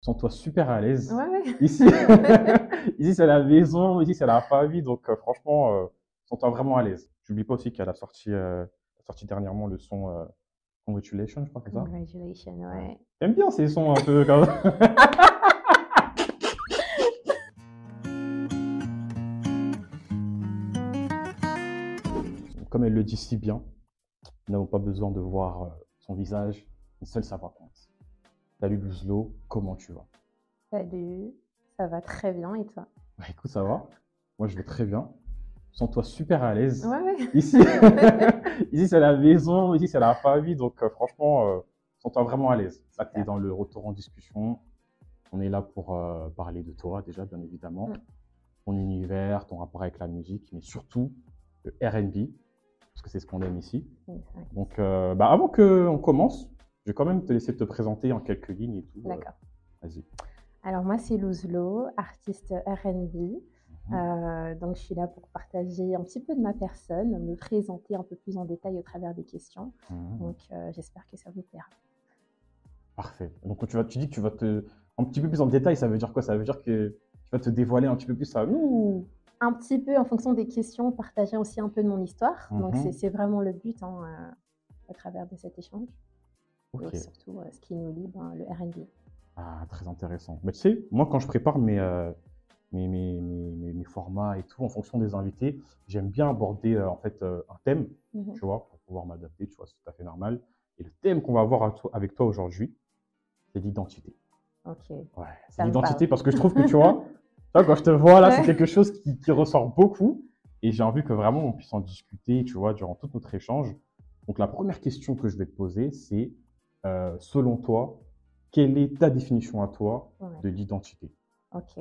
Sens-toi super à l'aise. Ouais, ouais. Ici, ici c'est la maison, ici c'est la famille, donc euh, franchement, euh, sens-toi vraiment à l'aise. J'oublie pas aussi qu'elle a sorti, euh, sorti dernièrement le son euh, Congratulations, je crois que c'est ça. Congratulations, ouais. J'aime bien ces sons un peu comme Comme elle le dit si bien, nous n'avons pas besoin de voir son visage, mais seul savoir. Salut Luzlo, comment tu vas? Salut, ça va très bien et toi? Bah écoute, ça va. Moi, je vais très bien. Sens-toi super à l'aise. Ouais, ouais. Ici, ici c'est la maison, ici c'est la famille, donc euh, franchement, euh, sens-toi vraiment à l'aise. Là, tu es dans le retour en discussion. On est là pour euh, parler de toi, déjà, bien évidemment. Mm. Ton univers, ton rapport avec la musique, mais surtout le RB, parce que c'est ce qu'on aime ici. Donc, euh, bah, avant qu'on commence, je vais quand même te laisser te présenter en quelques lignes et tout. euh, D'accord. Vas-y. Alors moi c'est Luzlo, artiste R&B. Mhm. Euh, donc je suis là pour partager un petit peu de ma personne, me présenter un peu plus en détail au travers des questions. Mhm. Donc euh, j'espère que ça vous plaira. Parfait. Donc, tu, vas, tu dis que tu vas te. Un petit peu plus en détail, ça veut dire quoi? Ça veut dire que tu vas te dévoiler un petit peu plus à nous ou- Un petit peu en fonction des questions, partager aussi un peu de mon histoire. Donc Mhm. c'est- c'est vraiment le but hein, euh, à travers de cet échange. Et surtout euh, ce qui nous lie, ben, le R&B. Ah, très intéressant. Mais tu sais, moi, quand je prépare mes, euh, mes, mes, mes, mes- formats et tout, en fonction des invités, j'aime bien aborder euh, en fait euh, un thème, Mhm. tu vois, pour pouvoir m'adapter, tu vois, c'est tout à fait normal. Et le thème qu'on va avoir toi- avec toi aujourd'hui, c'est l'identité. Ok. Ouais, c'est l'identité parce que je trouve que, tu vois, tu vois, quand je te vois là, c'est quelque chose qui, qui ressort beaucoup. Et j'ai envie que vraiment on puisse en discuter, tu vois, durant tout notre échange. Donc, la première question que je vais te poser, c'est, euh, selon toi, quelle est ta définition à toi Ouais. de l'identité? Ok.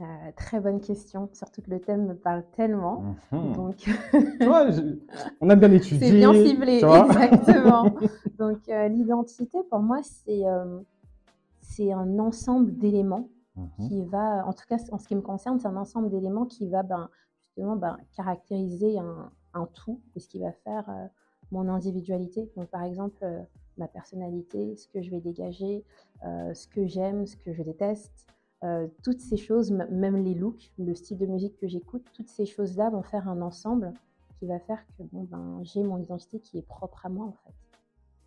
Euh, très bonne question, surtout que le thème me parle tellement. Mhm. Donc, Tu vois, je- on a bien étudié. c'est bien ciblé, exactement. Donc, euh, l'identité, pour moi, c'est c'est un ensemble d'éléments Mhm. qui va, en tout cas en ce qui me concerne, c'est un ensemble d'éléments qui va ben, justement ben, caractériser un, un tout et ce qui va faire mon individualité. Donc, par exemple, ma personnalité, ce que je vais dégager, euh, ce que j'aime, ce que je déteste, euh, toutes ces choses, même les looks, le style de musique que j'écoute, toutes ces choses-là vont faire un ensemble qui va faire que bon, ben, j'ai mon identité qui est propre à moi en fait.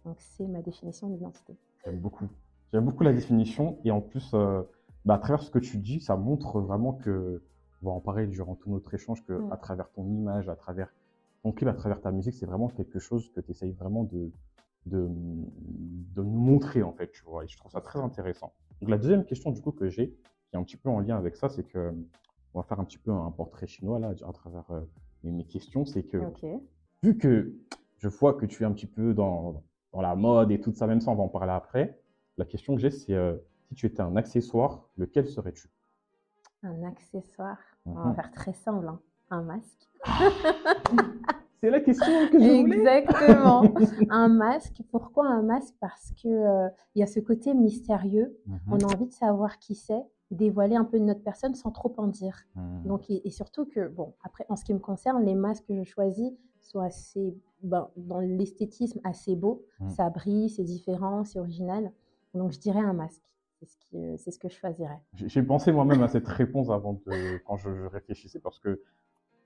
Donc, c'est ma définition d'identité. J'aime beaucoup. J'aime beaucoup la définition. Et en plus, euh, bah, à travers ce que tu dis, ça montre vraiment que, on va en parler durant tout notre échange, que à travers ton image, à travers ton clip, à travers ta musique, c'est vraiment quelque chose que tu essayes vraiment de, de, de nous montrer, en fait, tu vois. Et je trouve ça très intéressant. Donc, la deuxième question, du coup, que j'ai, qui est un petit peu en lien avec ça, c'est que, on va faire un petit peu un portrait chinois, là, à travers euh, mes, questions. C'est que, vu que je vois que tu es un petit peu dans, dans la mode et tout ça, même ça, on va en parler après. La question que j'ai, c'est euh, si tu étais un accessoire, lequel serais-tu? Un accessoire? On va Mhm. faire très simple. hein. Un masque. C'est la question que je voulais. Exactement. un masque. Pourquoi un masque? Parce que euh, il y a ce côté mystérieux. Mhm. On a envie de savoir qui c'est, dévoiler un peu de notre personne sans trop en dire. Mhm. Donc, et, et surtout que, bon, après, en ce qui me concerne, les masques que je choisis sont assez, ben, dans l'esthétisme, assez beaux. Mhm. Ça brille, c'est différent, c'est original. Donc, je dirais un masque. C'est ce, euh, ce que je choisirais. J'ai j'ai pensé moi-même à cette réponse avant de, quand je, je réfléchissais, parce que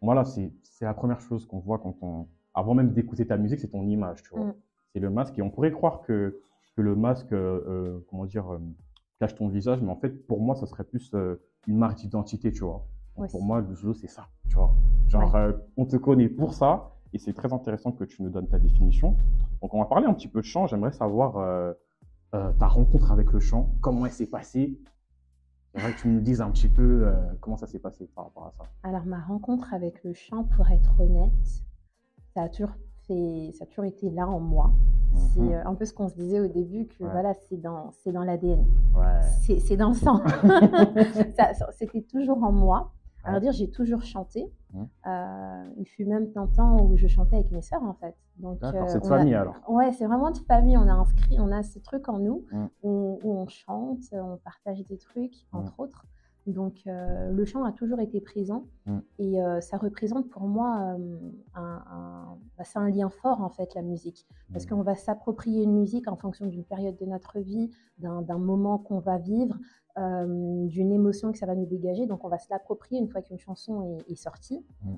voilà, c'est c'est la première chose qu'on voit quand on, avant même d'écouter ta musique, c'est ton image, tu vois. Mm. C'est le masque, et on pourrait croire que, que le masque, euh, euh, comment dire, euh, cache ton visage, mais en fait, pour moi, ça serait plus euh, une marque d'identité, tu vois. Donc, pour moi, le jeu, c'est ça, tu vois. Genre, on te connaît pour ça, et c'est très intéressant que tu nous donnes ta définition. Donc, on va parler un petit peu de chant. J'aimerais savoir ta rencontre avec le chant, comment elle s'est passée? J'aimerais que tu nous dises un petit peu euh, comment ça s'est passé par rapport à ça. Alors, ma rencontre avec le chant, pour être honnête, ça a toujours, fait, ça a toujours été là en moi. C'est Mhm. euh, un peu ce qu'on se disait au début, que Ouais. voilà, c'est dans, c'est dans l'ADN. Ouais. C'est dans le sang. C'était toujours en moi. Alors Ouais. dire, j'ai toujours chanté. Mhm. Euh, il fut même un temps où je chantais avec mes sœurs, en fait. Donc, D'accord, euh, c'est de a- famille alors. Ouais, c'est vraiment de famille. On a inscrit, on a ce truc en nous Mm. où, où on chante, on partage des trucs, Mm. entre autres. Donc, euh, le chant a toujours été présent Mm. et euh, ça représente pour moi euh, un, un- bah, c'est un lien fort en fait la musique parce Mm. qu'on va s'approprier une musique en fonction d'une période de notre vie, d'un moment qu'on va vivre, d'une émotion que ça va nous dégager. Donc, on va se l'approprier une fois qu'une chanson est, est sortie. Mm.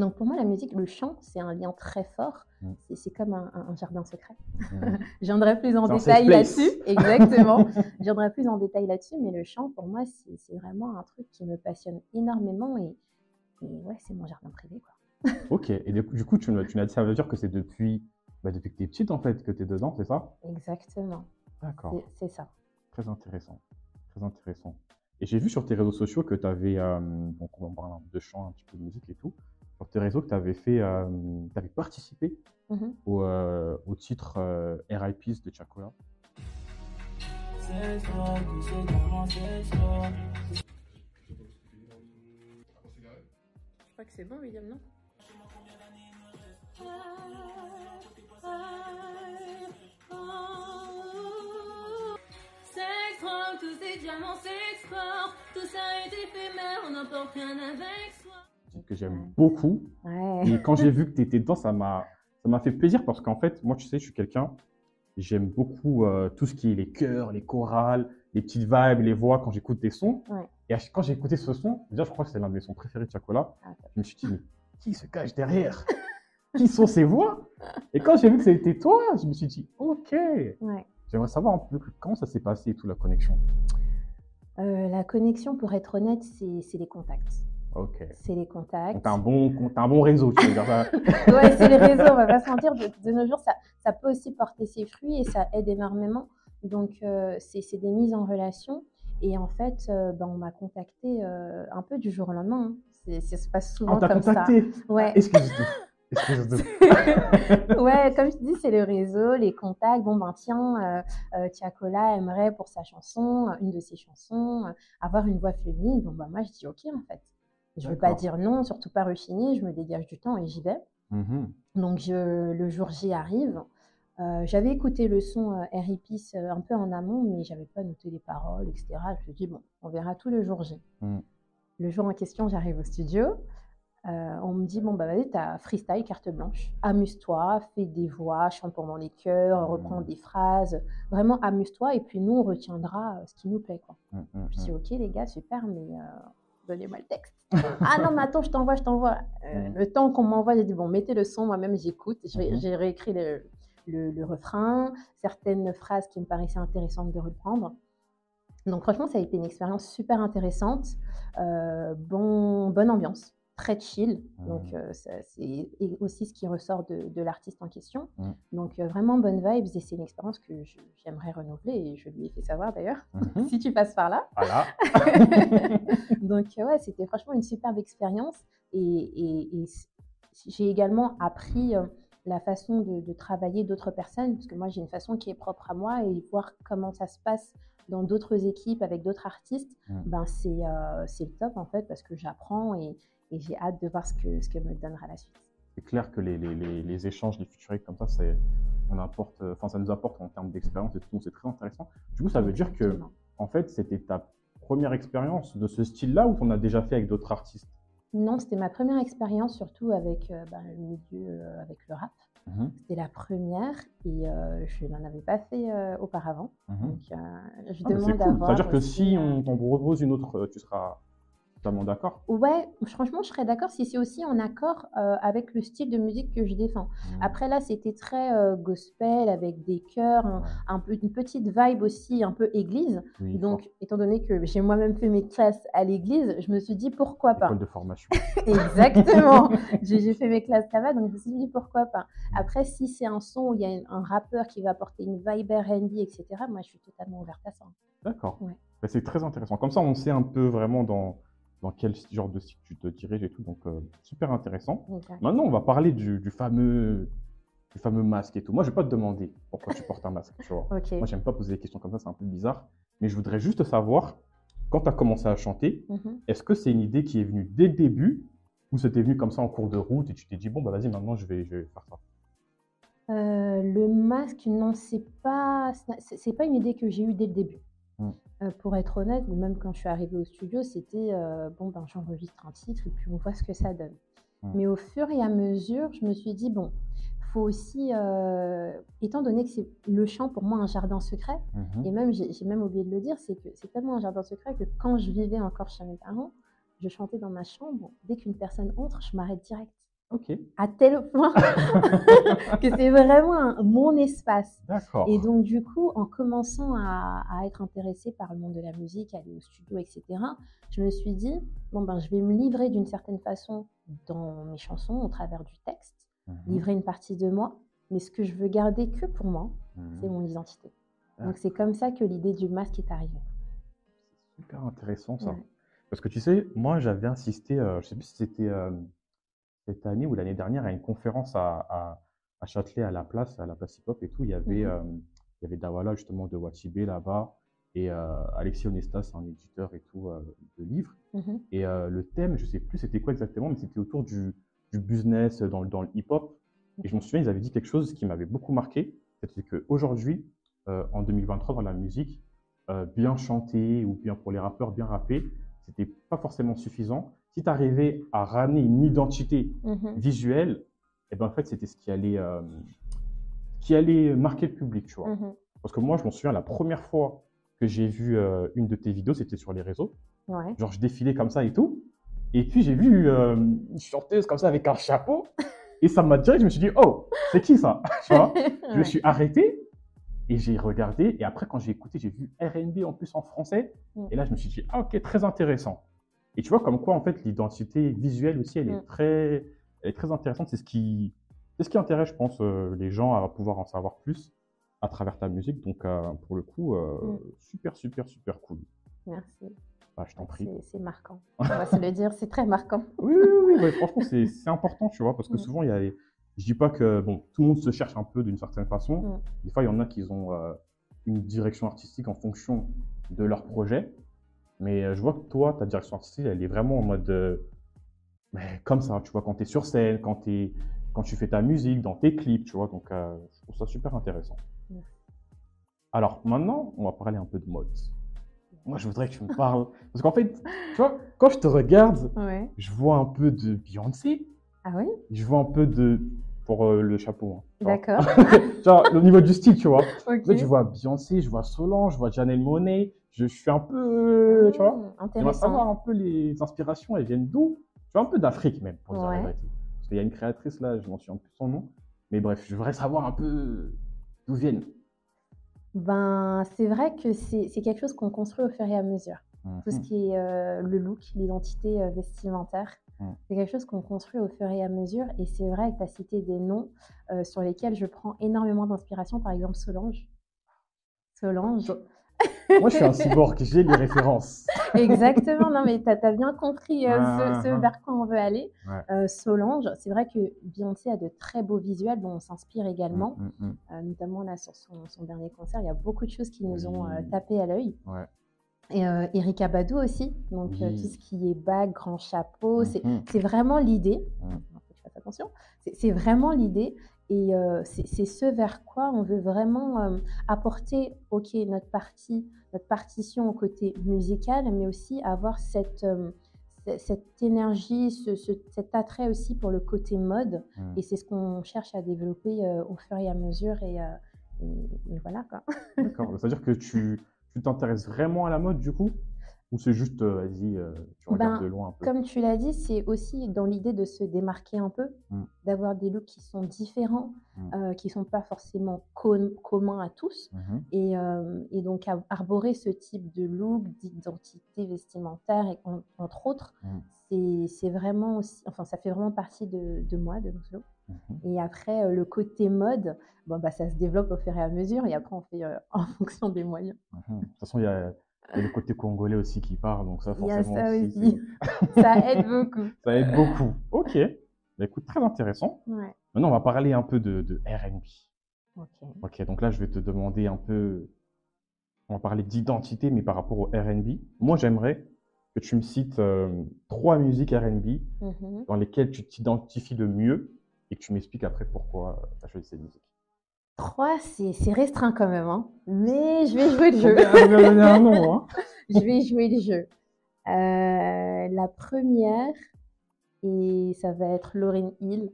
Donc, pour moi, la musique, le chant, c'est un lien très fort. Mm. C'est- comme un, jardin secret. Mm. Je viendrai plus en détail là-dessus. Exactement. Je viendrai plus en détail là-dessus, mais le chant, pour moi, c'est vraiment un truc qui me passionne énormément et, et ouais, c'est mon jardin privé. Quoi. Ok, et du coup, tu tu m'as dit, ça veut dire que c'est depuis, bah, depuis que tu es petite, en fait, que tu es dedans, c'est ça? Exactement. D'accord, C'est- ça. très intéressant. Très intéressant. Et j'ai vu sur tes réseaux sociaux que tu avais, donc on va parler de chant, un petit peu de musique et tout, sur tes réseaux que tu avais fait, tu avais participé Mhm. au, euh, au titre euh, RIPs de Chacola. Je crois que c'est bon, William, non? S'exporte, tous ces diamants s'exportent, tout ça est éphémère, on n'emporte rien avec soi. Que j'aime beaucoup. Ouais. Et quand j'ai vu que tu étais dedans, ça m'a ça m'a fait plaisir parce qu'en fait, moi, tu sais, je suis quelqu'un, j'aime beaucoup euh, tout ce qui est les chœurs, les chorales, les petites vibes, les voix quand j'écoute des sons. Ouais. Et quand j'ai écouté ce son, déjà, je crois que c'est l'un de mes sons préférés de Chacola, Ah, je me suis dit, mais qui se cache derrière? Qui sont ces voix? Et quand j'ai vu que c'était toi, je me suis dit, ok, j'aimerais savoir un peu comment ça s'est passé et tout, la connexion. Euh, la connexion, pour être honnête, c'est les contacts. C'est les contacts. T'as un, bon, t'as un bon réseau, tu veux dire ça ouais, c'est les réseaux, on va pas se mentir. De, de nos jours, ça, ça peut aussi porter ses fruits et ça aide énormément. Donc, euh, c'est des mises en relation. Et en fait, euh, ben, on m'a contacté euh, un peu du jour au lendemain. hein. Ça se passe Ah, souvent on t'a comme ça. contacté Ouais. Excuse-moi. Ouais, comme je te dis, c'est le réseau, les contacts. Bon, ben tiens, euh, Tiakola aimerait pour sa chanson, une de ses chansons, avoir une voix féminine. Bon, ben moi, je dis OK, en fait. Je ne veux pas dire non, surtout pas rechigner. Je me dégage du temps et j'y vais. Mhm. Donc, je, le jour J arrive. Euh, j'avais écouté le son euh, R.I.P.S. euh, un peu en amont, mais j'avais pas noté les paroles, etc. Je me suis dit, bon, on verra tout le jour J. Mm. Le jour en question, j'arrive au studio. Euh, on me dit, bon, bah vas-y, t'as freestyle, carte blanche. Amuse-toi, fais des voix, chante pendant les chœurs, Mm. reprends des phrases. Vraiment, amuse-toi, et puis nous, on retiendra ce qui nous plaît. Quoi. Mm, mm, Je dis, mm. ok, les gars, super, mais donnez-moi le texte. ah non, mais attends, je t'envoie, je t'envoie. Euh. Le temps qu'on m'envoie, j'ai dit, bon, mettez le son, moi-même, j'écoute. J'ai Mhm. j'ai réécrit le, le- le refrain, certaines phrases qui me paraissaient intéressantes de reprendre. Donc, franchement, ça a été une expérience super intéressante. Euh, bon, bonne ambiance, très chill. Donc, Mhm. euh, c'est aussi ce qui ressort de, de l'artiste en question. Mhm. Donc, euh, vraiment bonne vibes et c'est une expérience que j'aimerais renouveler et je lui ai fait savoir d'ailleurs, Mhm. si tu passes par là. Voilà. Donc, euh, ouais, c'était franchement une superbe expérience. Et, et- et c- j'ai également appris euh, la façon de, de travailler d'autres personnes, parce que moi, j'ai une façon qui est propre à moi, et voir comment ça se passe dans d'autres équipes avec d'autres artistes, ben, c'est euh, c'est le top, en fait, parce que j'apprends et, et j'ai hâte de voir ce que, ce que me donnera la suite. C'est clair que les, les, les, les échanges, les featuring comme ça, c'est, on apporte, enfin, ça nous apporte en termes d'expérience et tout, c'est très intéressant. Du coup, ça veut dire que, en fait, c'était ta première expérience de ce style-là ou t'en as déjà fait avec d'autres artistes? Non, c'était ma première expérience, surtout avec euh, ben, le milieu, euh, avec le rap. Mhm, C'était la première et euh, je n'en avais pas fait euh, auparavant. mhm. Donc, euh, je Ah, demande cool. à voir. C'est-à-dire que si euh, on t'en propose une autre, euh, tu seras totalement d'accord Ouais, franchement, je serais d'accord si c'est aussi en accord euh, avec le style de musique que je défends. Mhm. Après, là, c'était très euh, gospel avec des chœurs, un, peu, une petite vibe aussi, un peu église. Oui, Donc, étant donné que j'ai moi-même fait mes classes à l'église, je me suis dit pourquoi pas? école de formation. Exactement. j'ai fait mes classes là-bas, donc je me suis dit pourquoi pas? Après, si c'est un son où il y a un, un rappeur qui va apporter une vibe R&B, etc., moi, je suis totalement ouverte à ça. D'accord. Ouais. Bah, c'est très intéressant. Comme ça, on sait un peu vraiment dans, dans quel genre de style tu te diriges et tout. Donc, euh, super intéressant. Maintenant, on va parler du, du fameux, du fameux masque et tout. Moi, je vais pas te demander pourquoi tu portes un masque, tu vois. Ok. Moi, j'aime pas poser des questions comme ça, c'est un peu bizarre. Mais je voudrais juste savoir, quand tu as commencé à chanter, Mhm. est-ce que c'est une idée qui est venue dès le début ou c'était venu comme ça en cours de route et tu t'es dit, bon, bah vas-y, maintenant, je vais, je vais faire ça? Euh, le masque, non, c'est pas, c'est pas une idée que j'ai eue dès le début. Mm. Euh, pour être honnête, même quand je suis arrivée au studio, c'était euh, bon, ben, j'enregistre un titre et puis on voit ce que ça donne. Mm. Mais au fur et à mesure, je me suis dit, bon, faut aussi, euh, étant donné que c'est le chant pour moi un jardin secret, Mhm. et même, j'ai j'ai même oublié de le dire, c'est que c'est tellement un jardin secret que quand je vivais encore chez mes parents, je chantais dans ma chambre. Dès qu'une personne entre, je m'arrête direct. Ok, À tel point que c'est vraiment un- mon espace. d'accord. Et donc, du coup, en commençant à, à être intéressée par le monde de la musique, aller au studio, etc., je me suis dit, bon, ben, je vais me livrer d'une certaine façon dans mes chansons, au travers du texte, Mhm. livrer une partie de moi, mais ce que je veux garder que pour moi, Mhm. c'est mon identité. Donc, c'est comme ça que l'idée du masque est arrivée. Super intéressant ça. Ouais. Parce que tu sais, moi j'avais insisté, euh, je sais plus si c'était euh, cette année ou l'année dernière, à une conférence à, à, à Châtelet, à la place, à la place hip-hop et tout. Il y avait, Mhm. euh, il y avait Dawala justement de Watibé là-bas et euh, Alexis Onestas, un éditeur et tout euh, de livres. Mhm. Et euh, le thème, je sais plus c'était quoi exactement, mais c'était autour du, du business dans, le- dans le hip-hop. Et je me souviens, ils avaient dit quelque chose qui m'avait beaucoup marqué. C'était qu'aujourd'hui, en 2023, dans la musique, bien chanter ou bien pour les rappeurs, bien rapper, c'était pas forcément suffisant. Si tu arrivais à ramener une identité Mhm. visuelle, et ben en fait, c'était ce qui allait, euh, qui allait marquer le public, tu vois. Mhm. Parce que moi, je m'en souviens, la première fois que j'ai vu euh, une de tes vidéos, c'était sur les réseaux. Ouais. Genre, je défilais comme ça et tout. Et puis, j'ai vu euh, une chanteuse comme ça avec un chapeau. Et ça m'a direct, je me suis dit, oh, c'est qui ça? Tu vois? Je me suis arrêté et j'ai regardé. Et après, quand j'ai écouté, j'ai vu RB en plus en français. Mm. Et là, je me suis dit, ah, ok, très intéressant. Et tu vois, comme quoi, en fait, l'identité visuelle aussi, elle est, Mm. très, elle est très intéressante. C'est ce qui, c'est ce qui intéresse, je pense, euh, les gens à pouvoir en savoir plus à travers ta musique. Donc, euh, pour le coup, euh, Mm. super, super, super cool. Merci. Bah, je t'en prie. C'est marquant. On va se le dire, c'est très marquant. Oui, oui, oui, oui, franchement, c'est important, tu vois, parce que Mm. souvent, il y a les- je dis pas que bon, tout le monde se cherche un peu d'une certaine façon. Des fois, il y en a qui ont une direction artistique en fonction de leur projet. Mais euh, je vois que toi, ta direction artistique, elle est vraiment en mode euh, mais comme ça, tu vois, quand tu es sur scène, quand, t'es- quand tu fais ta musique, dans tes clips, tu vois, donc euh, je trouve ça super intéressant. Merci. Alors maintenant, on va parler un peu de mode. Moi, je voudrais que tu me parles. Parce qu'en fait, tu vois, quand je te regarde, Ouais. je vois un peu de Beyoncé, Ah oui? Je vois un peu de. pour euh, le chapeau. hein. D'accord. Genre, au niveau du style, tu vois. ok. En fait, je vois Beyoncé, je vois Solange, je vois Janelle Monet. Je, suis un peu. tu vois. Mmh, J'aimerais savoir un peu les inspirations, elles viennent d'où? Tu vois, un peu d'Afrique même, pour dire la vérité. Parce qu'il y a une créatrice là, je m'en souviens plus son nom. Mais bref, je voudrais savoir un peu d'où viennent. Ben, c'est vrai que c'est quelque chose qu'on construit au fur et à mesure. Tout ce qui est euh, le look, l'identité euh, vestimentaire, Mm. c'est quelque chose qu'on construit au fur et à mesure. Et c'est vrai que tu as cité des noms euh, sur lesquels je prends énormément d'inspiration. Par exemple, Solange. Solange. Moi, je suis un cyborg, j'ai les références. Exactement, non mais tu as, bien compris euh, ce, ce vers quoi on veut aller. Ouais. Euh, Solange, c'est vrai que Beyoncé a de très beaux visuels dont on s'inspire également, Mm, mm, mm. Euh, notamment là sur son, son dernier concert. Il y a beaucoup de choses qui nous ont tapé à l'œil. Ouais. Et Erika Badu aussi, donc Oui. tout ce qui est bague, grand chapeau, c'est vraiment l'idée. Attention. C'est vraiment l'idée. Et euh, c'est ce vers quoi on veut vraiment euh, apporter, ok, notre partie, notre partition au côté musical, mais aussi avoir cette, euh, ce- cette énergie, ce- ce- cet attrait aussi pour le côté mode. Mm. Et c'est ce qu'on cherche à développer au fur et à mesure. Et, et- et voilà quoi. D'accord. C'est-à-dire que tu tu t'intéresses vraiment à la mode du coup? Ou c'est juste, euh, vas-y, euh, tu regardes Ben, de loin un peu? Comme tu l'as dit, c'est aussi dans l'idée de se démarquer un peu, Mm. d'avoir des looks qui sont différents, Mm. euh, qui ne sont pas forcément com- communs à tous. Et, euh, et donc, ar- arborer ce type de look, d'identité vestimentaire, et en- entre autres, c'est vraiment aussi, enfin, ça fait vraiment partie de, de moi, de. Mhm. Et après, le côté mode, bon, bah, ça se développe au fur et à mesure, et après, on fait en fonction des moyens. De toute façon, il y a, il y a le côté congolais aussi qui part, donc ça, Il y a forcément, ça aussi, aussi. ça aide beaucoup. ça aide beaucoup. Ok. Bah, écoute, très intéressant. Ouais. Maintenant, on va parler un peu de, de R&B. Ok. Ok, donc là, je vais te demander un peu. On va parler d'identité, mais par rapport au RB. Moi, j'aimerais que tu me cites euh, trois musiques RB Mhm. dans lesquelles tu t'identifies le mieux et que tu m'expliques après pourquoi tu as choisi ces musiques. 3, c'est c'est restreint quand même, hein. Mais je vais jouer le jeu. un hein. Je vais jouer le jeu. Euh, la première, et ça va être Lauryn Hill,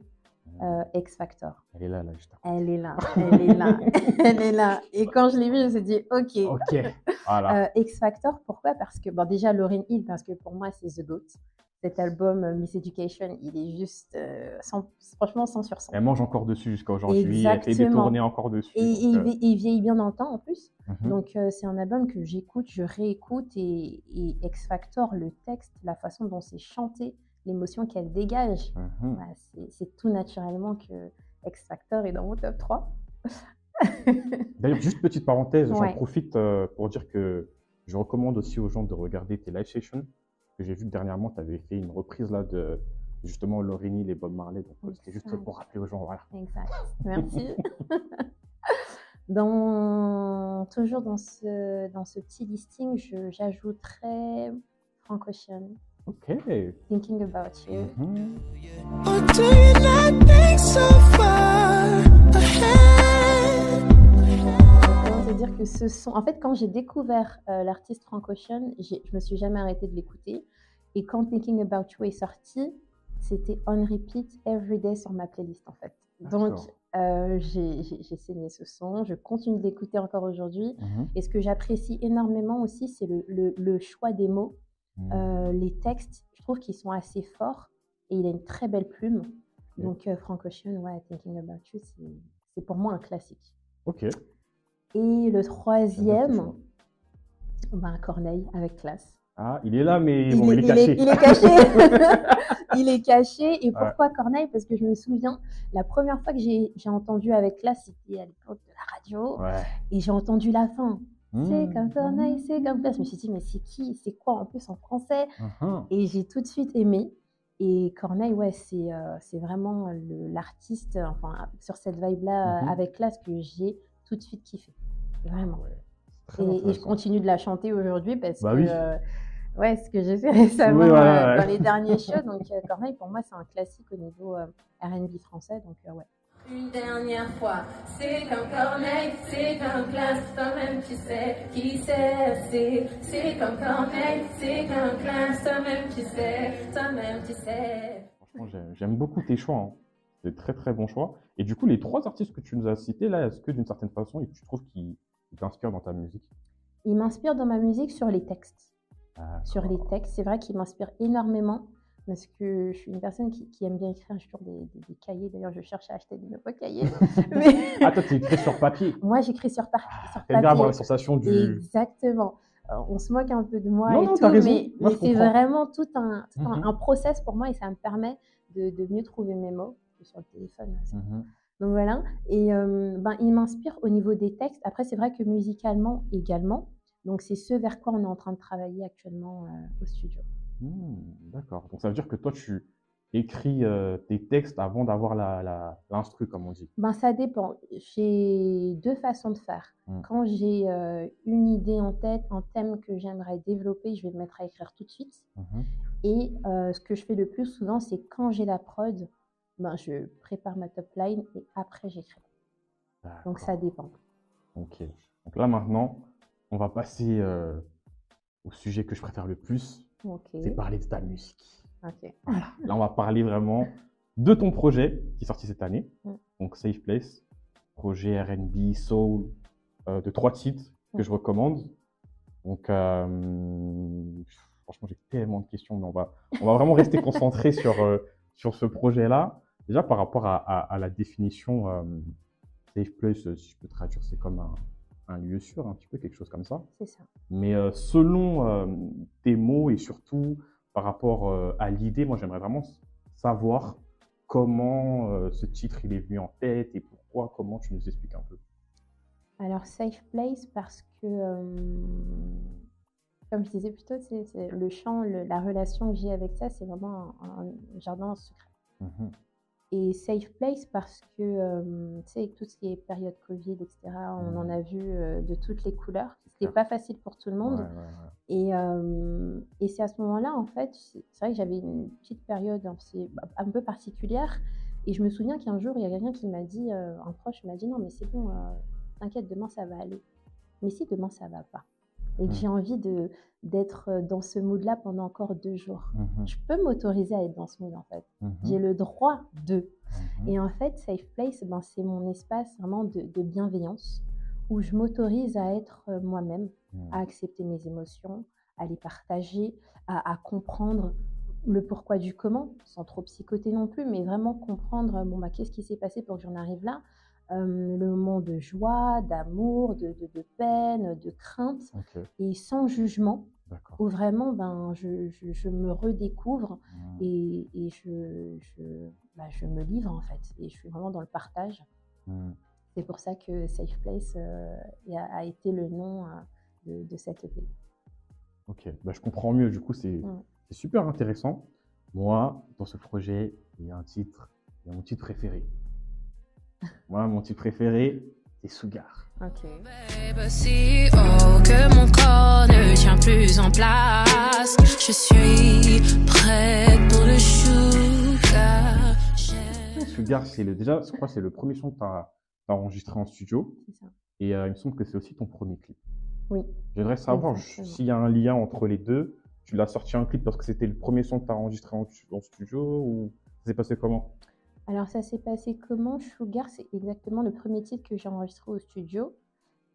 euh, X Factor. Elle est là, là, juste. Elle est là, elle est là, elle est là. Et quand je l'ai vue, je me suis dit, ok. Ok, voilà. Euh, X Factor, pourquoi? Parce que, bon, déjà, Lauryn Hill, parce que pour moi, c'est The GOAT. Cet album, euh, Miss Education, il est juste, euh, 100 franchement, 100 sur 100. Elle mange encore dessus jusqu'à aujourd'hui. Elle fait des tournées encore dessus. Et, euh, il vieillit bien dans le temps en plus. mhm. Donc, euh, c'est un album que j'écoute, je réécoute. Et, et X Factor, le texte, la façon dont c'est chanté, l'émotion qu'elle dégage, Mhm. bah, c'est tout naturellement que X Factor est dans mon top 3. D'ailleurs, juste petite parenthèse, j'en profite pour dire que je recommande aussi aux gens de regarder tes live sessions. Que j'ai vu que dernièrement, tu avais fait une reprise là de justement Lauryn Hill et Bob Marley. Donc, c'était juste pour rappeler aux gens. Voilà. Exact. Merci. dans, toujours dans ce, dans ce petit listing, je- j'ajouterais Frank Ocean, Ok. Thinking About You. Mhm. Or dire que ce son. En fait, quand j'ai découvert euh, l'artiste Frank Ocean, je me suis jamais arrêtée de l'écouter. Et quand Thinking About You est sorti, c'était on repeat every day sur ma playlist en fait. Donc, euh, j'ai saigné ce son. Je continue d'écouter encore aujourd'hui. Mhm. Et ce que j'apprécie énormément aussi, c'est le, le- le choix des mots. Mhm. Euh, les textes, je trouve qu'ils sont assez forts et il a une très belle plume. Donc, euh, Frank Ocean, ouais, Thinking About You, c'est- c'est pour moi un classique. Ok. Et le troisième, ben, Corneille avec classe. Ah, il est là, mais Il bon, est- il est il caché. est- il est caché. il est caché. Et Ouais. pourquoi Corneille? Parce que je me souviens, la première fois que j'ai entendu avec classe, c'était à l'époque de la radio. Ouais. Et j'ai entendu la fin. C'est Mhm. comme Corneille, c'est comme classe. Je me suis dit, mais c'est qui? C'est quoi en plus en français? Mhm. Et j'ai tout de suite aimé. Et Corneille, ouais, c'est euh, c'est vraiment l'artiste, enfin, sur cette vibe-là, Mhm. euh, avec classe, que j'ai tout de suite kiffé. Vraiment. Ouais. Et, et je continue de la chanter aujourd'hui parce Bah que oui. euh, ouais, ce que j'ai fait récemment Oui, voilà, euh, ouais. dans les derniers shows. Donc euh, Corneille, pour moi, c'est un classique au niveau euh, R&B français. Donc euh, ouais. Une dernière fois, c'est comme Corneille, c'est comme classe, toi-même tu sais qui c'est, c'est, c'est comme Corneille, c'est comme classe, toi-même tu sais, toi-même tu sais. Franchement, j'aime- j'aime beaucoup tes choix. hein. C'est très très bon choix. Et du coup, les trois artistes que tu nous as cités là, est-ce que d'une certaine façon, tu trouves qu'ils ils t'inspirent dans ta musique? Il m'inspire dans ma musique sur les textes. Ah, Sur les textes, c'est vrai qu'il m'inspire énormément parce que je suis une personne qui, qui aime bien écrire. Je toujours des, des- des cahiers. D'ailleurs, je cherche à acheter des nouveaux cahiers. Mais Ah, toi, tu écris sur papier? moi, j'écris sur, par- sur T'aimes bien avoir la sensation du. Exactement. Alors, on se moque un peu de moi Non, et non, tout, t'as raison. mais, c'est vraiment tout un, tout un, un process pour moi et ça me permet de, de mieux trouver mes mots sur le téléphone. c'est- Mhm. Donc voilà. Et euh, ben, il m'inspire au niveau des textes. Après, c'est vrai que musicalement également. Donc c'est ce vers quoi on est en train de travailler actuellement euh, au studio. Hmm, D'accord. Donc ça veut dire que toi, tu écris euh, tes textes avant d'avoir la, la, l'instru, comme on dit. Ben, ça dépend. J'ai deux façons de faire. Mm. Quand j'ai euh, une idée en tête, un thème que j'aimerais développer, je vais me mettre à écrire tout de suite. Mhm. Et euh, ce que je fais le plus souvent, c'est quand j'ai la prod, ben, je prépare ma top line et après j'écris. Donc ça dépend. Ok. Donc là maintenant, on va passer euh, au sujet que je préfère le plus, Ok. c'est parler de ta musique. Ok. Là, on va parler vraiment de ton projet qui est sorti cette année. Mm. Donc Safe Place, projet R&B, soul, euh, de trois titres que Mm. je recommande. Donc euh, franchement, j'ai tellement de questions, mais on va, on va vraiment rester concentré sur, sur ce projet-là. Déjà par rapport à, à- à la définition, euh, Safe Place, euh, si je peux traduire, c'est comme un, un lieu sûr, un petit peu quelque chose comme ça. C'est ça. Mais euh, selon euh, tes mots et surtout par rapport à l'idée, moi j'aimerais vraiment savoir comment ce titre il est venu en tête et pourquoi, comment tu nous expliques un peu. Alors, Safe Place, parce que, comme je disais plus tôt, c'est le chant, le- la relation que j'ai avec ça, c'est vraiment un, un jardin secret. Mhm. Et Safe Place, parce que, euh, tu sais, avec tout ce qui est période Covid, etc., on en a vu euh, de toutes les couleurs. C'était pas facile pour tout le monde. Ouais, ouais, ouais. Et, euh, et c'est à ce moment-là, en fait, c'est vrai que j'avais une petite période un, petit- un peu particulière. Et je me souviens qu'un jour, il y a quelqu'un qui m'a dit, un proche m'a dit, non, mais c'est bon, t'inquiète, demain ça va aller. Mais si demain ça va pas, et que Mm. j'ai envie de d'être euh, dans ce mood-là pendant encore deux jours, Mhm, je peux m'autoriser à être dans ce mood en fait. mhm, J'ai le droit de. Et en fait, Safe Place, ben, c'est mon espace vraiment de, de bienveillance où je m'autorise à être euh, moi-même, à accepter mes émotions, à les partager, à, à comprendre le pourquoi du comment, sans trop psychoter non plus, mais vraiment comprendre bon, bah, qu'est-ce qui s'est passé pour que j'en arrive là. Euh, le moment de joie, d'amour, de, de- de peine, de crainte, et sans jugement, où vraiment ben, je, je- je me redécouvre Mhm. et, et je, je, je me livre en fait. Et je suis vraiment dans le partage. Mhm. C'est pour ça que Safe Place euh, a, a été le nom euh, de, de cette EP. Ok, bah, je comprends mieux. Du coup, c'est Mm. c'est super intéressant. Moi, dans ce projet, il y a un titre, il y a mon titre préféré. Moi, mon titre préféré, c'est Sugar. Ok. Babe, si haut que mon corps ne tient plus en place, je suis prête pour le sugar. C'est le, déjà, je crois que c'est le premier son que tu as, enregistré en studio. C'est ça. Et euh, il me semble que c'est aussi ton premier clip. Oui. J'aimerais savoir s'il y a un lien entre les deux. Tu l'as sorti en clip parce que c'était le premier son que tu as enregistré en, en studio ou ça s'est passé comment? Alors ça s'est passé comment? Sugar, c'est exactement le premier titre que j'ai enregistré au studio.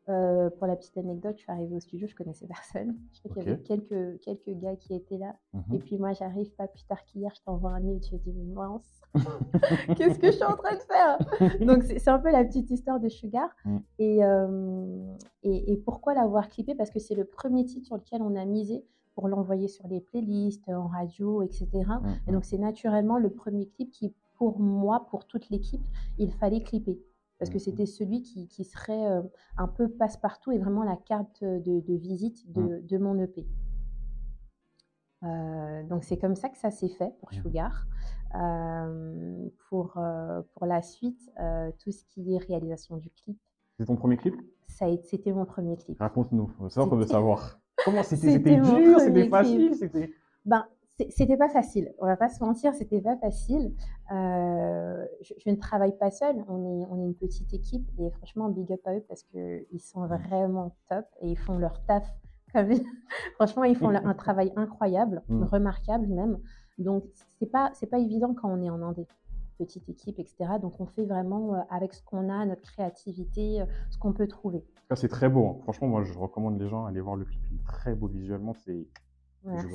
Euh, pour la petite anecdote, je suis arrivée au studio, je connaissais personne. Je crois qu'il y avait quelques, quelques gars qui étaient là. Mhm. Et puis moi, j'arrive pas plus tard qu'hier, je t'envoie un mail, je dis, mince, qu'est-ce que je suis en train de faire? Donc c'est c'est un peu la petite histoire de Sugar. Mm. Et, euh, et, et pourquoi l'avoir clippé? Parce que c'est le premier titre sur lequel on a misé pour l'envoyer sur les playlists, en radio, etc. Mhm. Et donc c'est naturellement le premier clip qui, pour moi, pour toute l'équipe, il fallait clipper. Parce que Mhm. c'était celui qui, qui serait euh, un peu passe-partout et vraiment la carte de, de visite de, de mon EP. Euh, donc c'est comme ça que ça s'est fait pour Mhm. Sugar. Euh, pour, euh, pour la suite, tout ce qui est réalisation du clip, C'est ton premier clip? Ça a été- c'était mon premier clip. Raconte-nous, ça qu'on veut savoir. Comment c'était? C'était dur, c'était facile, c'était. Ben, c'était pas facile. On va pas se mentir, c'était pas facile. Euh, je, je ne travaille pas seule. On est, on est une petite équipe et franchement, big up à eux parce que ils sont vraiment top et ils font leur taf. Comme... franchement, ils font un travail incroyable, Mm. remarquable même. Donc, c'est pas, c'est pas évident quand on est en Indé, petite équipe, etc. Donc, on fait vraiment euh, avec ce qu'on a, notre créativité, euh, ce qu'on peut trouver. C'est très beau. hein. Franchement, moi, je recommande les gens à aller voir le clip. Il est très beau visuellement. C'est. Merci.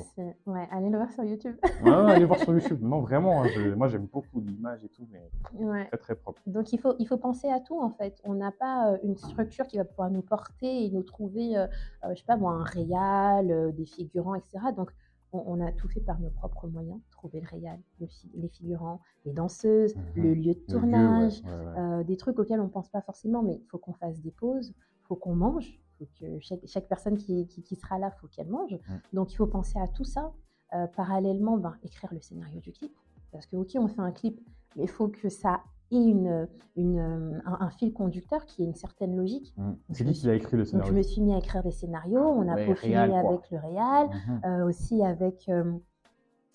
Ouais, allez le voir sur YouTube. Ouais, allez voir sur YouTube. Non, vraiment, hein, je- moi, j'aime beaucoup l'image et tout, mais ouais. très, très propre. Donc il faut, il faut penser à tout en fait. On n'a pas euh, une structure qui va pouvoir nous porter et nous trouver, euh, euh, je sais pas moi, un réal, euh, des figurants, etc. Donc on, on a tout fait par nos propres moyens, trouver le réal, le fi- les figurants, les danseuses, Mhm. le lieu de Le lieu, tournage, ouais. euh, des trucs auxquels on ne pense pas forcément, mais il faut qu'on fasse des pauses, il faut qu'on mange, faut que chaque, chaque personne qui, qui, qui sera là, il faut qu'elle mange. Mm. Donc il faut penser à tout ça. Euh, parallèlement, ben, écrire le scénario du clip. Parce que, ok, on fait un clip, mais il faut que ça ait une, une, un, un fil conducteur qui ait une certaine logique. Mm. C'est je qui a écrit le Donc scénario je me suis mis à écrire des scénarios, on a Ouais, peaufiné réal, avec le réal, Mhm. euh, aussi avec, euh,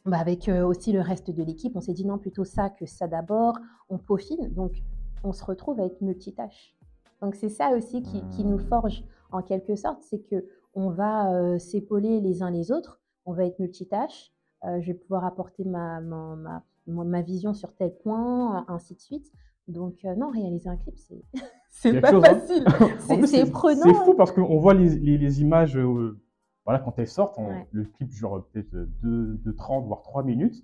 bah, avec euh, aussi le reste de l'équipe. On s'est dit non, plutôt ça que ça d'abord. On peaufine, donc on se retrouve être multitâche. Donc c'est ça aussi qui, qui nous Hmm. forge en quelque sorte, c'est que on va euh, s'épauler les uns les autres, on va être multitâche. euh, je vais pouvoir apporter ma, ma, ma, ma- vision sur tel point, ainsi de suite. Donc euh, non, réaliser un clip, c'est pas chose, hein. facile. C'est prenant. C'est fou parce qu'on voit les, les, les images, euh, voilà, quand elles sortent, on- Ouais. le clip dure peut-être de, de 30 voire 3 minutes,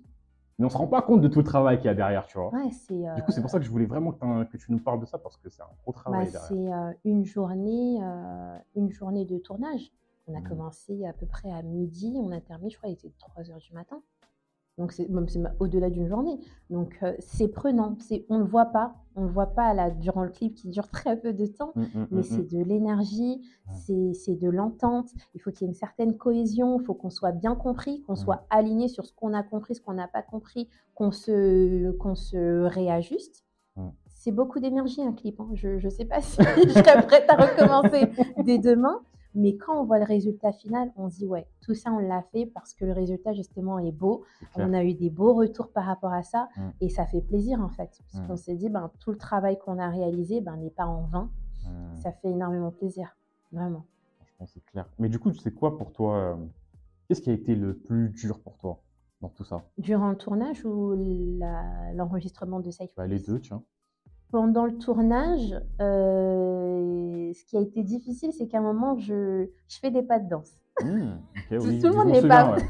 mais on se rend pas compte de tout le travail qu'il y a derrière, tu vois. Ouais, c'est euh, Du coup, c'est pour ça que je voulais vraiment que, tu nous parles de ça parce que c'est un gros Bah, travail derrière. c'est euh, une journée, euh, une journée de tournage. On a Mhm. commencé à peu près à midi, on a terminé, je crois, il était 3 heures du matin. Donc c'est même au-delà d'une journée. Donc euh, c'est prenant, c'est on ne le voit pas, on le voit pas là durant le clip qui dure très peu de temps, Mm, mm, mais mm, c'est de l'énergie, c'est c'est de l'entente. Il faut qu'il y ait une certaine cohésion, il faut qu'on soit bien compris, qu'on soit aligné sur ce qu'on a compris, ce qu'on n'a pas compris, qu'on se qu'on se réajuste. C'est beaucoup d'énergie un clip. hein. Je ne sais pas si je serais prête à recommencer dès demain. Mais quand on voit le résultat final, on se dit ouais, tout ça on l'a fait parce que le résultat justement est beau. On a eu des beaux retours par rapport à ça Mm. et ça fait plaisir en fait. Parce Mm. qu'on s'est dit ben tout le travail qu'on a réalisé ben n'est pas en vain. Hmm. Ça fait énormément plaisir, vraiment. Franchement, c'est clair. Mais du coup, c'est quoi pour toi euh, Qu'est-ce qui a été le plus dur pour toi dans tout ça? Durant le tournage ou l'enregistrement de Safe Bah, Les deux, tiens. Pendant le tournage, euh, ce qui a été difficile, c'est qu'à un moment, je, je fais des pas de danse. Ok, Tout- oui, tout le monde n'est pas- ouais.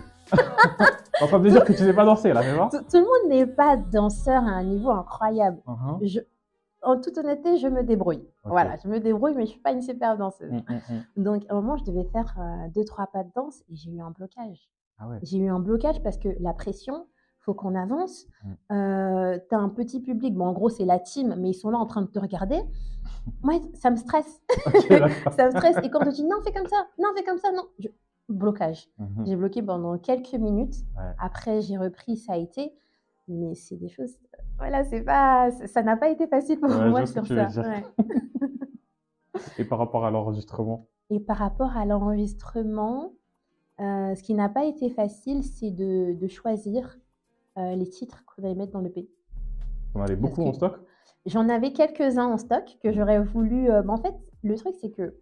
En train de me dire que tu sais pas danser là, c'est vrai Tout, tout le monde n'est pas danseur à un niveau incroyable. Je, en toute honnêteté, je me débrouille. Voilà, je me débrouille, mais je suis pas une super danseuse. Mm, mm, mm. Donc, à un moment, je devais faire euh, deux, trois pas de danse et j'ai eu un blocage. Ah ouais. J'ai eu un blocage parce que la pression, faut qu'on avance. Mm. Euh, tu as un petit public, bon, en gros, c'est la team, mais ils sont là en train de te regarder. Moi, ça me stresse. Ça me stresse. Et quand on te dit non, fais comme ça, non, fais comme ça, non, je- blocage. Mhm. J'ai bloqué pendant quelques minutes. Ouais. Après, j'ai repris, ça a été. Mais c'est des choses. Voilà, c'est pas. ça n'a pas été facile pour Ouais, moi sur ça. ouais. Et par rapport à l'enregistrement? Et par rapport à l'enregistrement, euh, ce qui n'a pas été facile, c'est de, de choisir euh, les titres qu'on allait mettre dans le P. On avait beaucoup en stock J'en avais quelques-uns en stock que j'aurais voulu. euh, mais en fait, le truc, c'est que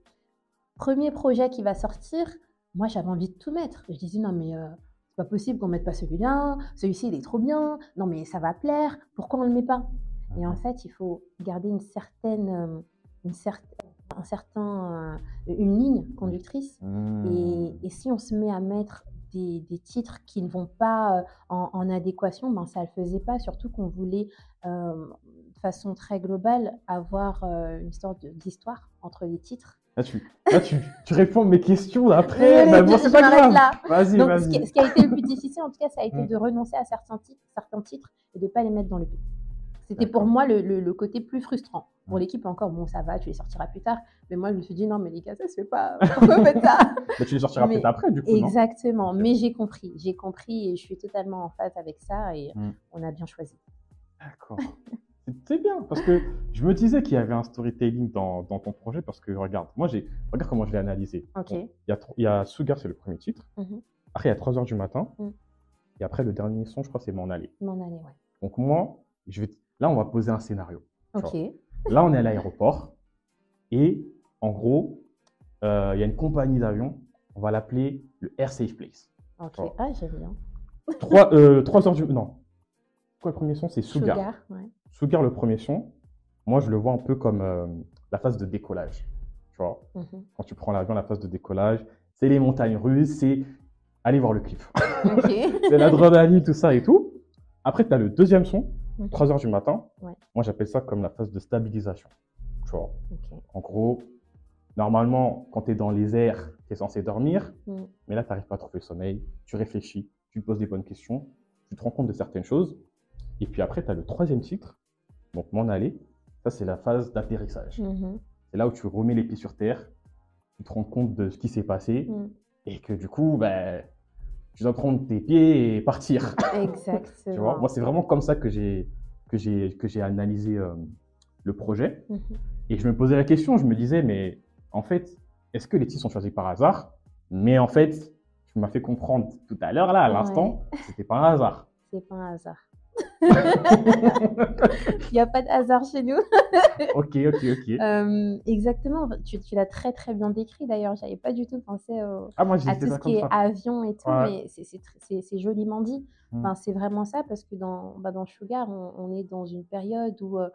premier projet qui va sortir, moi, j'avais envie de tout mettre. Je disais, non, mais euh, c'est pas possible qu'on mette pas celui-là. Celui-ci, il est trop bien. Non, mais ça va plaire. Pourquoi on le met pas? Et en fait, il faut garder une certaine, une cer- un certain, une ligne conductrice. Et, et si on se met à mettre des, des titres qui ne vont pas euh, en, en adéquation, ben ça ne le faisait pas. Surtout qu'on voulait, euh, de façon très globale, avoir euh, une sorte d'histoire entre les titres. Là, tu, là, tu, tu réponds à mes questions après. Bah, bon, c'est pas grave. là. Vas-y, Donc, ce qui, vas-y. ce qui a été le plus difficile, en tout cas, ça a été de renoncer à certains titres, certains titres et de ne pas les mettre dans le P. C'était pour moi le, le- le côté plus frustrant. Pour l'équipe, encore, bon, ça va, tu les sortiras plus tard. Mais moi, je me suis dit, non, mais les gars, ça se fait pas. Pourquoi ça? Bah, tu les sortiras peut-être après, du coup, Exactement, mais j'ai compris, j'ai compris et je suis totalement en phase avec ça et Mm. on a bien choisi. D'accord. C'est- bien, parce que je me disais qu'il y avait un storytelling dans, dans ton projet, parce que regarde, moi, j'ai, regarde comment je l'ai analysé. Ok. Bon, il y a, tro- il y a Sugar, c'est le premier titre. Mhm. Après, il y a 3 heures du matin. Mm. Et après, le dernier son, je crois, c'est M'en aller. M'en aller, ouais. Donc, moi, je vais, là, on va poser un scénario. Là, on est à l'aéroport. Et en gros, euh, il y a une compagnie d'avions. On va l'appeler le Air Safe Place. Ok. Ah, j'aime bien. 3, euh, trois heures du. Non. Quoi, le premier son C'est Sugar. Sugar, ouais. Sugar, le premier son, moi, je le vois un peu comme euh, la phase de décollage. Tu vois, Mhm. quand tu prends l'avion, la phase de décollage, c'est les montagnes russes, c'est aller voir le clip. Ok. c'est l'adrénaline, tout ça et tout. Après, tu as le deuxième son, Mhm. 3 heures du matin. Ouais. Moi, j'appelle ça comme la phase de stabilisation. Tu vois, Ok. en gros, normalement, quand tu es dans les airs, tu es censé dormir, Mm. mais là, tu n'arrives pas à trouver le sommeil, tu réfléchis, tu te poses des bonnes questions, tu te rends compte de certaines choses. Et puis après, tu as le troisième titre, donc M'en aller. Ça, c'est la phase d'atterrissage. Mhm. C'est là où tu remets les pieds sur terre, tu te rends compte de ce qui s'est passé, et que du coup, ben, tu dois prendre tes pieds et partir. Exactement. tu vois Moi, c'est vraiment comme ça que j'ai que j'ai que j'ai analysé euh, le projet. Mhm. Et je me posais la question, je me disais, mais en fait, est-ce que les titres sont choisis par hasard? Mais en fait, tu m'as fait comprendre tout à l'heure, là, à Ouais. l'instant, c'était pas un hasard. C'est pas un hasard. Il n'y a pas de hasard chez nous. ok, ok, ok. Euh, exactement. Tu, tu l'as très très bien décrit d'ailleurs. J'avais pas du tout pensé au, ah, moi, à tout ce qui est avion et tout, Ouais. mais c'est- joliment dit. Mm. Enfin, c'est vraiment ça parce que dans, bah, dans Sugar, on, on est dans une période où euh,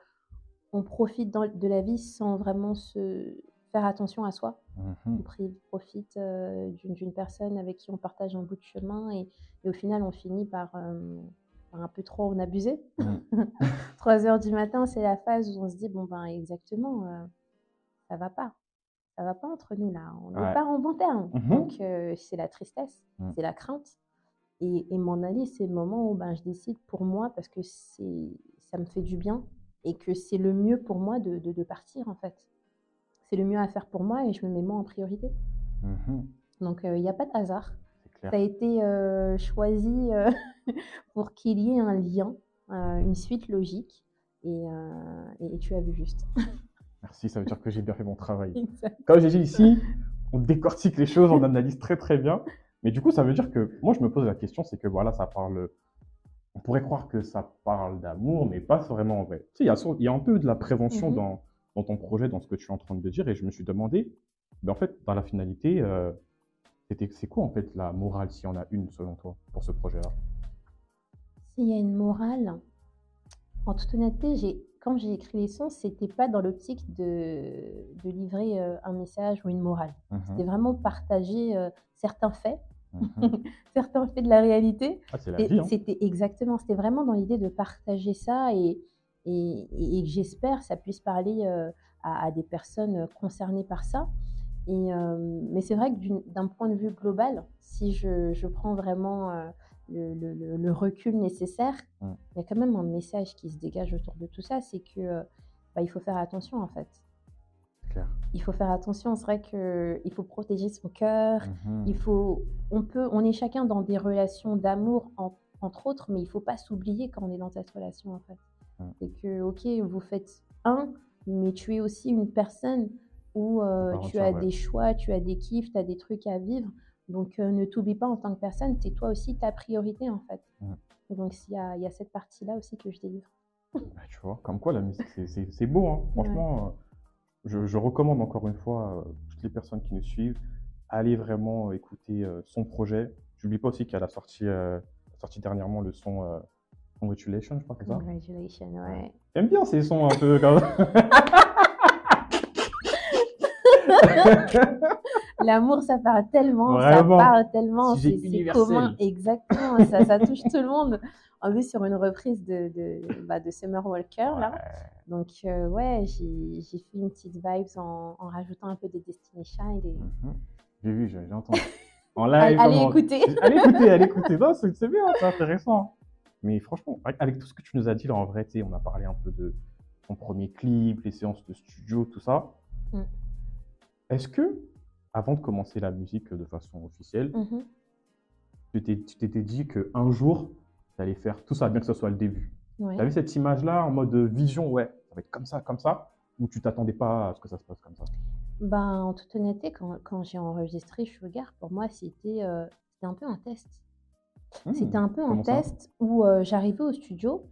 on profite dans- de la vie sans vraiment se faire attention à soi. Mhm. On profite euh, d'une personne avec qui on partage un bout de chemin et, et au final, on finit par, euh, par un peu trop en abuser. Mm. 3 heures du matin, c'est la phase où on se dit bon ben exactement, euh, ça va pas, ça va pas entre nous là, on n'est Ouais. pas en bon terme. Mhm. Donc euh, c'est la tristesse, Mm. c'est la crainte. Et, et m'en aller, c'est le moment où ben, je décide pour moi parce que c'est ça me fait du bien et que c'est le mieux pour moi de, de, de partir en fait. C'est le mieux à faire pour moi et je me mets moi en priorité. Mhm. Donc il n'y a pas de hasard. Clair. Ça a été euh, choisi euh, pour qu'il y ait un lien, euh, une suite logique. Et, et- et tu as vu juste. Merci, ça veut dire que j'ai bien fait mon travail. Exact. Comme j'ai dit ici, on décortique les choses, on analyse très très bien. Mais du coup, ça veut dire que moi, je me pose la question, c'est que voilà, ça parle. On pourrait croire que ça parle d'amour, mais pas vraiment en vrai. Tu sais, il y a, sur- il y a un peu de la prévention Mhm. dans, dans ton projet, dans ce que tu es en train de dire, et je me suis demandé, mais en fait, dans la finalité, euh, c'est quoi en fait la morale, s'il y en a une selon toi, pour ce projet-là? S'il y a une morale, en toute honnêteté, quand j'ai écrit les sons, c'était pas dans l'optique de, de livrer euh, un message ou une morale. C'était vraiment partager euh, certains faits, Mhm. certains faits de la réalité. Ah, hein. c'était exactement, c'était vraiment dans l'idée de partager ça et, et, et- et que j'espère ça puisse parler euh, à, à des personnes concernées par ça. Et, euh, mais c'est vrai que d'un point de vue global, si je, je prends vraiment euh, le, le- recul nécessaire, Mm. il y a quand même un message qui se dégage autour de tout ça, c'est que euh, bah, il faut faire attention en fait. Clair. Il faut faire attention, c'est vrai qu'il faut protéger son cœur, Mhm. il faut, on peut, on est chacun dans des relations d'amour en- entre autres, mais il faut pas s'oublier quand on est dans cette relation en fait. Mm. C'est que ok, vous faites un, mais tu es aussi une personne où euh, tu as ouais. des choix, tu as des kiffs, tu as des trucs à vivre. Donc euh, ne t'oublie pas en tant que personne, c'est toi aussi ta priorité en fait. Donc il y a, il y a cette partie-là aussi que je délivre. Bah, tu vois, comme quoi la musique, c'est- beau. Hein. Franchement, euh, je, je recommande encore une fois toutes les personnes qui nous suivent, allez vraiment écouter son projet. J'oublie pas aussi qu'elle a sorti, sorti dernièrement le son Congratulations, je crois que c'est ça. Congratulations, ouais. J'aime bien ces sons un peu comme L'amour, ça parle tellement, Vraiment. ça parle tellement, c'est commun, exactement, ça, ça touche tout le monde. En plus, sur une reprise de, de, bah, de Summer Walker, là. Ouais. Donc, euh, ouais, j'ai j'ai fait une petite vibes en, en rajoutant un peu de Destiny Child. Et... Mhm. J'ai vu, j'ai entendu. En Allez, live. allez comment- écouter. Allez écouter, allez écouter. C'est c'est bien, c'est intéressant. Mais franchement, avec- tout ce que tu nous as dit là, en vrai, on a parlé un peu de ton premier clip, les séances de studio, tout ça. Mm. Est-ce que, avant de commencer la musique de façon officielle, Mhm. tu t'étais dit qu'un jour, tu allais faire tout ça, bien que ce soit le début? Ouais. Tu avais cette image-là en mode vision, ouais, ça va être comme ça, comme ça, ou tu t'attendais pas à ce que ça se passe comme ça? Ben, en toute honnêteté, quand, quand j'ai enregistré Sugar, pour moi, c'était euh, un peu un test. C'était un peu un test où euh, j'arrivais au studio.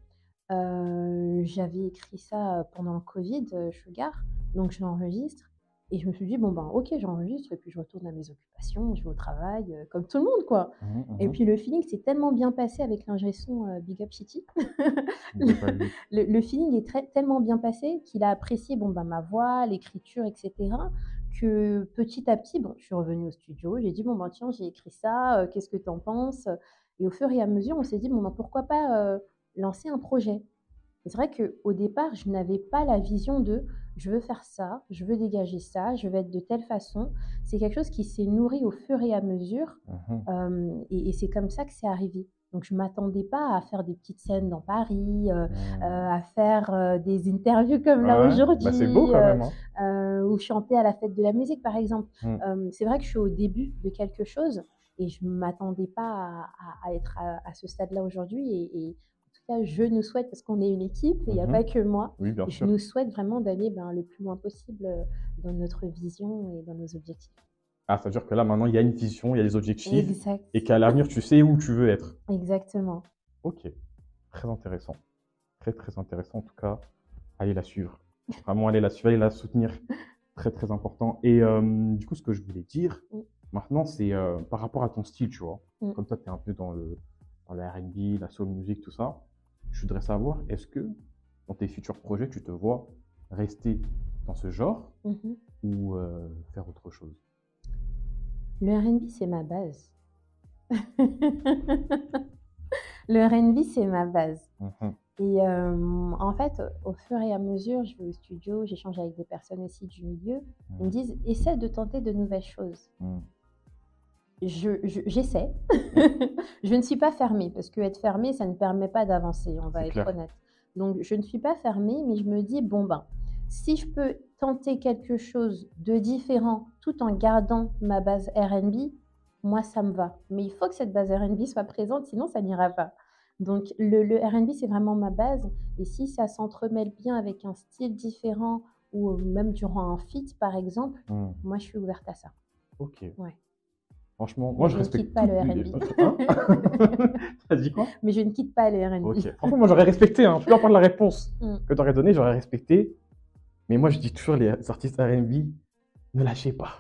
euh, J'avais écrit ça pendant le Covid, euh, Sugar. Donc, je l'enregistre. Et je me suis dit, bon, ben, ok, j'enregistre. Et puis, je retourne à mes occupations. Je vais au travail, euh, comme tout le monde, quoi. Mhm, Et mhm. puis, le feeling s'est tellement bien passé avec l'ingé son euh, Big Up City. Le, le feeling est très, tellement bien passé qu'il a apprécié bon, bah, ma voix, l'écriture, etc. Que petit à petit, bon, je suis revenue au studio, j'ai dit, bon, bah, tiens, j'ai écrit ça, euh, qu'est-ce que tu en penses? Et au fur et à mesure, on s'est dit, bon, bah, pourquoi pas lancer un projet Et C'est vrai qu'au départ, je n'avais pas la vision de je veux faire ça, je veux dégager ça, je veux être de telle façon. C'est quelque chose qui s'est nourri au fur et à mesure Mhm. euh, et, et c'est comme ça que c'est arrivé. Donc je m'attendais pas à faire des petites scènes dans Paris, euh, Mhm. euh, à faire euh, des interviews comme là Ouais, aujourd'hui, bah, c'est beau quand même. hein. ou chanter à la fête de la musique par exemple. Mm. Euh, c'est vrai que je suis au début de quelque chose et je ne m'attendais pas à, à- à être à, à ce stade-là aujourd'hui. Et, cas, je nous souhaite, parce qu'on est une équipe, il n'y a Mhm. pas que moi, Oui, bien je sûr. nous souhaite vraiment d'aller ben, le plus loin possible euh, dans notre vision et dans nos objectifs. Ah, ça veut dire que là, maintenant, il y a une vision, il y a des objectifs, Exact. et qu'à l'avenir, tu sais où tu veux être. Exactement. Ok, très intéressant. Très, très intéressant. En tout cas, allez la suivre. Vraiment, allez la suivre, allez la soutenir. Très, très important. Et euh, du coup, ce que je voulais dire Mm. maintenant, c'est euh, par rapport à ton style, tu vois. Mm. Comme toi, tu es un peu dans le, dans le RB, la soul music, tout ça. Je voudrais savoir, est-ce que dans tes futurs projets, tu te vois rester dans ce genre Mhm. ou euh, faire autre chose? Le RB, c'est ma base. le RB, c'est ma base. Mhm. Et euh, en fait, au fur et à mesure, je vais au studio, j'échange avec des personnes aussi du milieu. Ils me disent essaie de tenter de nouvelles choses. Mm. Je- je- J'essaie. je ne suis pas fermée parce que être fermée, ça ne permet pas d'avancer, on va être clair. honnête. Donc, je ne suis pas fermée, mais je me dis bon, ben, si je peux tenter quelque chose de différent tout en gardant ma base RB, moi, ça me va. Mais il faut que cette base RB soit présente, sinon, ça n'ira pas. Donc, le, le RB, c'est vraiment ma base. Et si ça s'entremêle bien avec un style différent ou même durant un feat, par exemple, Mm. moi, je suis ouverte à ça. Ok. Ouais. Franchement, moi, je je ne respecte. quitte pas le R&B. Hein T'as dit quoi Mais je ne quitte pas le R&B. Ok. Franchement, moi, j'aurais respecté. Hein. Peu importe la réponse Mm. que tu aurais donnée, j'aurais respecté. Mais moi, je dis toujours, les artistes R&B, ne lâchez pas.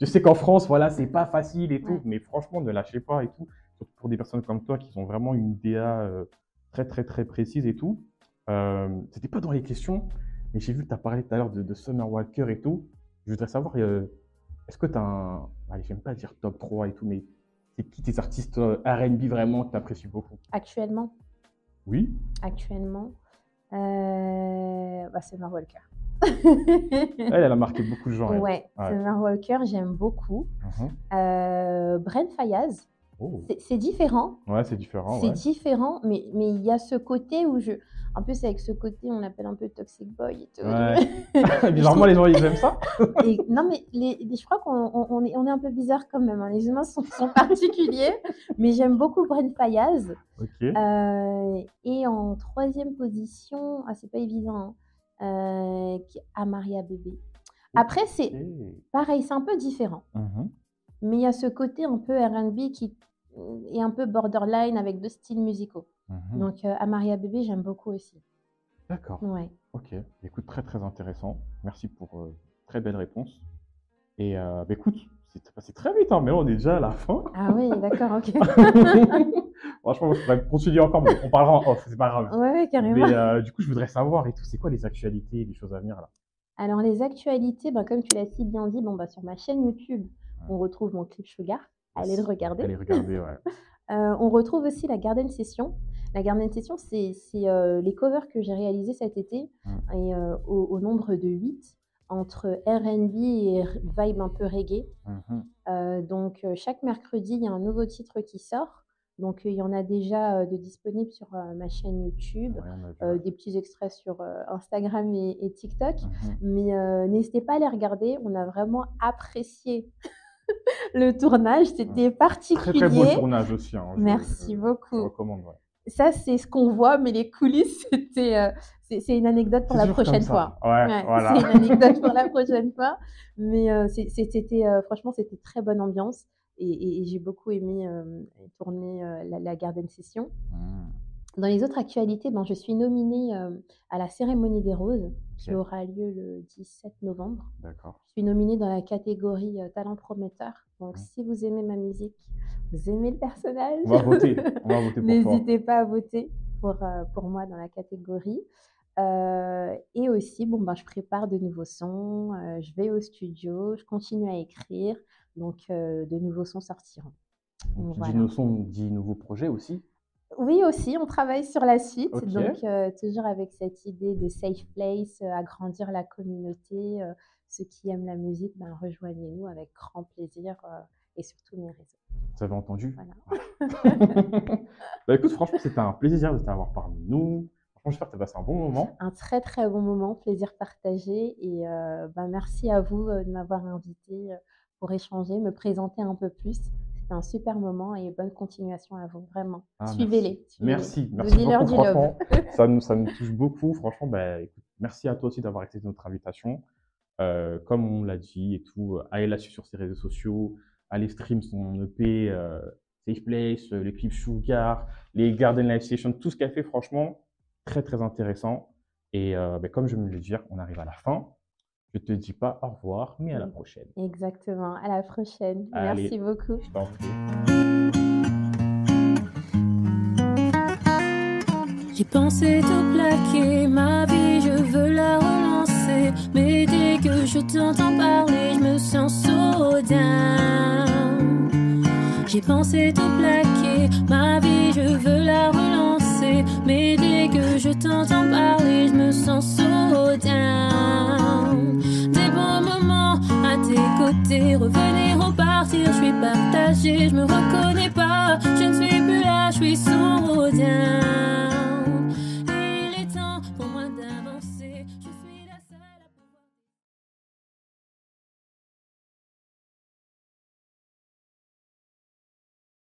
je sais qu'en France, voilà, c'est pas facile et tout, Ouais. mais franchement, ne lâchez pas et tout. Surtout pour des personnes comme toi qui ont vraiment une DA euh, très, très, très précise et tout. Euh, C'était pas dans les questions, mais j'ai vu que tu as parlé tout à l'heure de, de Summer Walker et tout. Je voudrais savoir, euh, est-ce que tu as un. Allez, j'aime pas dire top 3 et tout, mais c'est qui tes artistes euh, RB vraiment que tu apprécies beaucoup? Actuellement, Oui actuellement, euh, bah, Summer Walker. Elle, elle a marqué beaucoup de gens. elle. ouais, Ouais. Summer Walker, j'aime beaucoup. Mhm. Euh, Brent Fayaz, Oh. c'est- c'est différent. Ouais, c'est différent. c'est ouais. différent, mais mais il y a ce côté où je. En plus, avec ce côté, on l'appelle un peu Toxic Boy et tout. Ouais. Bizarrement, les gens, ils aiment ça. Et- non, mais les, je crois qu'on on- on est, on est un peu bizarre quand même. hein. Les humains sont, sont particuliers. mais j'aime beaucoup Brent Fayaz. Euh, et en troisième position, ah, c'est pas évident, hein, euh, Amaria Bébé. Après, c'est pareil, c'est un peu différent. Mhm. Mais il y a ce côté un peu RB qui est un peu borderline avec deux styles musicaux. Mhm. Donc, euh, Amaria Bébé, j'aime beaucoup aussi. D'accord. Ouais. Ok. Écoute, très très intéressant. Merci pour euh, très belle réponse. Et euh, bah, écoute, c'est passé très vite, hein, mais là, on est déjà à la fin. Ah oui, d'accord, ok. Franchement, je pourrais continuer encore, mais on parlera en off, c'est pas grave. ouais, ouais, carrément. Mais euh, du coup, je voudrais savoir et tout, c'est quoi les actualités, les choses à venir là? Alors, les actualités, ben, comme tu l'as si bien dit, bon, bah, sur ma chaîne YouTube, on retrouve mon clip Sugar. Allez le regarder. Allez regarder, ouais. Euh, on retrouve aussi la Garden Session. La Garden Session, c'est euh, les covers que j'ai réalisés cet été, Mm. et, euh, au, au nombre de 8, entre RB et vibe un peu reggae. Mhm. Euh, donc, chaque mercredi, il y a un nouveau titre qui sort. Donc, il y en a déjà de disponibles sur ma chaîne YouTube, Ouais, des petits extraits sur Instagram et, et TikTok. Mhm. Mais n'hésitez pas à les regarder. On a vraiment apprécié le tournage. C'était Très particulier. très beau tournage aussi. hein, je- Merci je- beaucoup. Je recommande, ouais. Ça, c'est ce qu'on voit, mais les coulisses, c'était, euh, c'est une anecdote pour la prochaine fois. Ouais, Ouais, voilà. C'est une anecdote pour la prochaine fois. Mais euh, c'était, euh, franchement, c'était très bonne ambiance. Et, et- et j'ai beaucoup aimé euh, tourner euh, la, la Garden Session. Mhm. Dans les autres actualités, ben, je suis nominée euh, à la cérémonie des roses qui aura lieu le 17 novembre. D'accord. Je suis nominée dans la catégorie euh, talent prometteur. Donc, si vous aimez ma musique, vous aimez le personnage, On va voter. On va voter pour toi. n'hésitez pas à voter pour, euh, pour moi dans la catégorie. Et aussi, bon, ben, je prépare de nouveaux sons, je vais au studio, je continue à écrire, donc de nouveaux sons sortiront. Donc, Voilà. Nos sons, nouveaux projets aussi. Oui, aussi, on travaille sur la suite, donc euh, toujours avec cette idée de safe place, euh, agrandir la communauté. euh, ceux qui aiment la musique, ben, rejoignez-nous avec grand plaisir euh, et sur tous mes réseaux. Vous avez entendu? Voilà. Bah écoute, franchement, c'était un plaisir de t'avoir parmi nous. Franchement, j'espère que tu as passé un bon moment. Un très très bon moment, plaisir partagé et ben, merci à vous de m'avoir invité pour échanger, me présenter un peu plus. C'était un super moment et bonne continuation à vous, vraiment. Ah, Suivez-les. Merci, merci Donnez-leur beaucoup, franchement. Ça nous, ça nous touche beaucoup. Franchement, écoute, merci à toi aussi d'avoir accepté notre invitation. Euh, comme on l'a dit et tout, euh, allez la suivre sur ses réseaux sociaux, allez stream son EP, euh, Safe Place, les clips Sugar, les Garden Life Session, tout ce qu'elle fait, franchement, très très intéressant. Et euh, bah, comme je me le dire, on arrive à la fin. Je te dis pas au revoir, mais à la Oui. prochaine. Exactement. À la prochaine. Allez. Merci beaucoup. Je t'en prie. J'ai pensé tout plaquer, ma vie je veux la relancer. Mais dès que je t'entends parler, je me sens so down. J'ai pensé tout plaquer, ma vie je veux la relancer. Mais dès que je t'entends parler, je me sens so. Des bons moments à tes côtés, revenir ou partir, je suis partagée, je me reconnais pas, je ne suis plus là, je suis so.